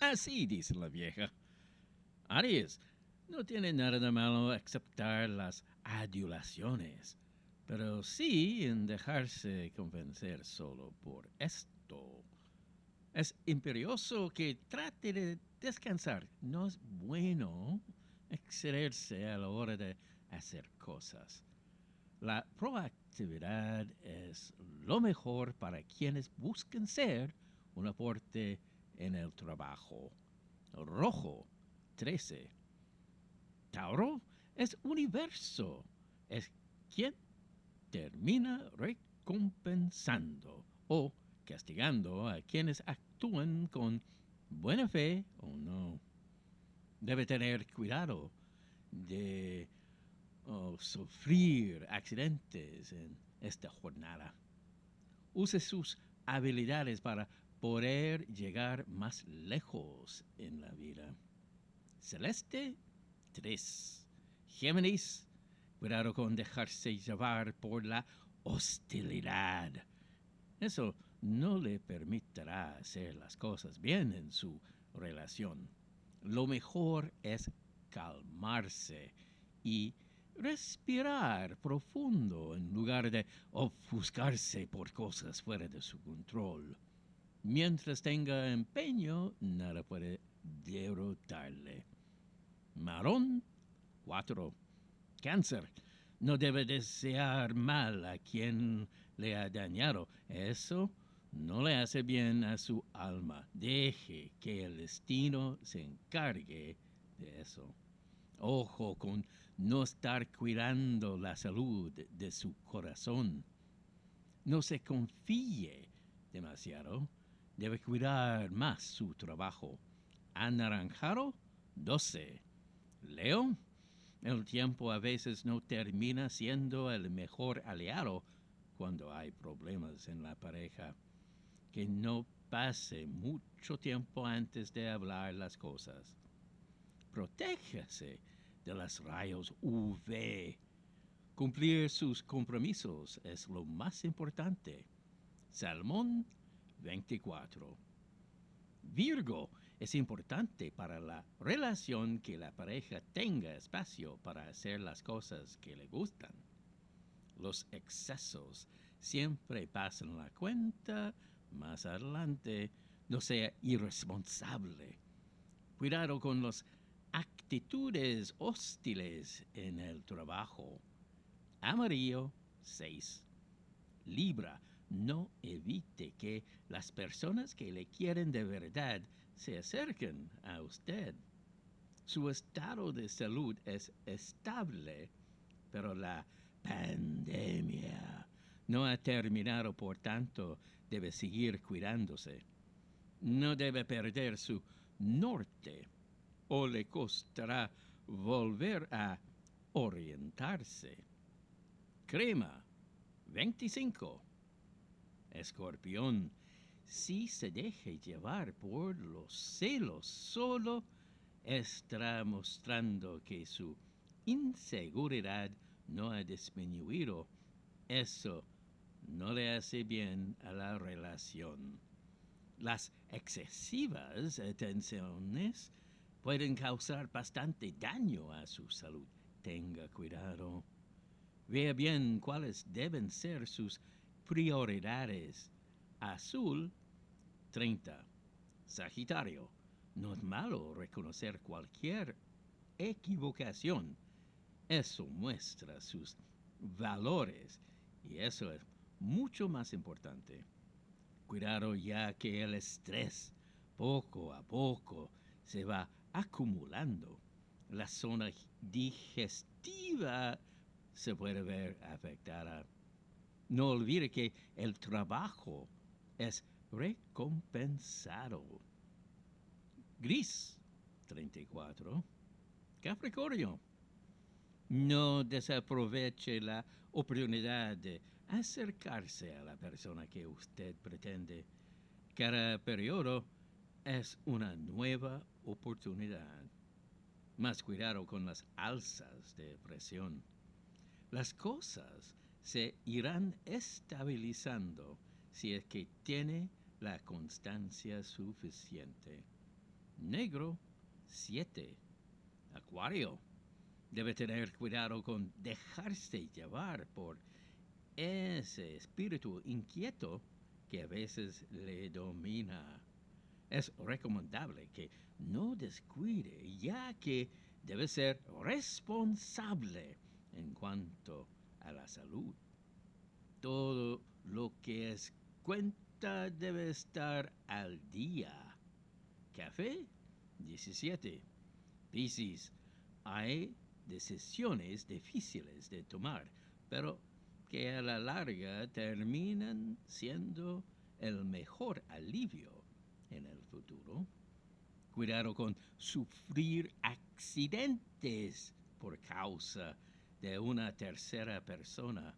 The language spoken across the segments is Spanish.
Así dice la vieja. Aries, no tiene nada de malo aceptar las adulaciones, pero sí en dejarse convencer solo por esto. Es imperioso que trate de descansar. No es bueno excederse a la hora de hacer cosas. La proactividad es lo mejor para quienes buscan ser un aporte en el trabajo. Rojo, 13. Tauro es universo. Es quien termina recompensando o castigando a quienes actúan con buena fe o no. Debe tener cuidado de sufrir accidentes en esta jornada. Use sus habilidades para poder llegar más lejos en la vida. Celeste 3. Géminis, cuidado con dejarse llevar por la hostilidad. Eso no le permitirá hacer las cosas bien en su relación. Lo mejor es calmarse y respirar profundo en lugar de ofuscarse por cosas fuera de su control. Mientras tenga empeño, nada puede derrotarle. Marón 4. Cáncer. No debe desear mal a quien le ha dañado. Eso no le hace bien a su alma. Deje que el destino se encargue de eso. Ojo con no estar cuidando la salud de su corazón. No se confíe demasiado. Debe cuidar más su trabajo. Anaranjado 12. Leo, el tiempo a veces no termina siendo el mejor aliado cuando hay problemas en la pareja. Que no pase mucho tiempo antes de hablar las cosas. Protéjase de los rayos UV. Cumplir sus compromisos es lo más importante. Salmón 24. Virgo, es importante para la relación que la pareja tenga espacio para hacer las cosas que le gustan. Los excesos siempre pasan la cuenta más adelante. No sea irresponsable. Cuidado con las actitudes hostiles en el trabajo. Amarillo 6. Libra, no evite que las personas que le quieren de verdad se acerquen a usted. Su estado de salud es estable, pero la pandemia no ha terminado, por tanto, debe seguir cuidándose. No debe perder su norte o le costará volver a orientarse. Crema 25. Escorpión si se deje llevar por los celos solo, estará mostrando que su inseguridad no ha disminuido. Eso no le hace bien a la relación. Las excesivas atenciones pueden causar bastante daño a su salud. Tenga cuidado. Vea bien cuáles deben ser sus prioridades Azul 30. Sagitario. No es malo reconocer cualquier equivocación. Eso muestra sus valores y eso es mucho más importante. Cuidado ya que el estrés poco a poco se va acumulando. La zona digestiva se puede ver afectada. No olvide que el trabajo es recompensado. Gris 34. Capricornio. No desaproveche la oportunidad de acercarse a la persona que usted pretende. Cada periodo es una nueva oportunidad. Más cuidado con las alzas de presión. Las cosas se irán estabilizando si es que tiene la constancia suficiente. Negro, 7. Acuario. Debe tener cuidado con dejarse llevar por ese espíritu inquieto que a veces le domina. Es recomendable que no descuide, ya que debe ser responsable en cuanto a la salud. Todo lo que es cuenta debe estar al día. Café 17. Piscis, hay decisiones difíciles de tomar, pero que a la larga terminan siendo el mejor alivio en el futuro. Cuidado con sufrir accidentes por causa de una tercera persona.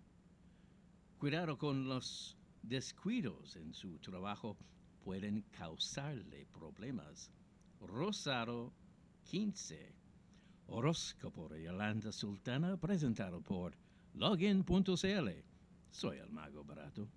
Cuidado con los descuidos en su trabajo pueden causarle problemas. Rosado 15. Horóscopo de Yolanda Sultana presentado por login.cl. Soy el mago barato.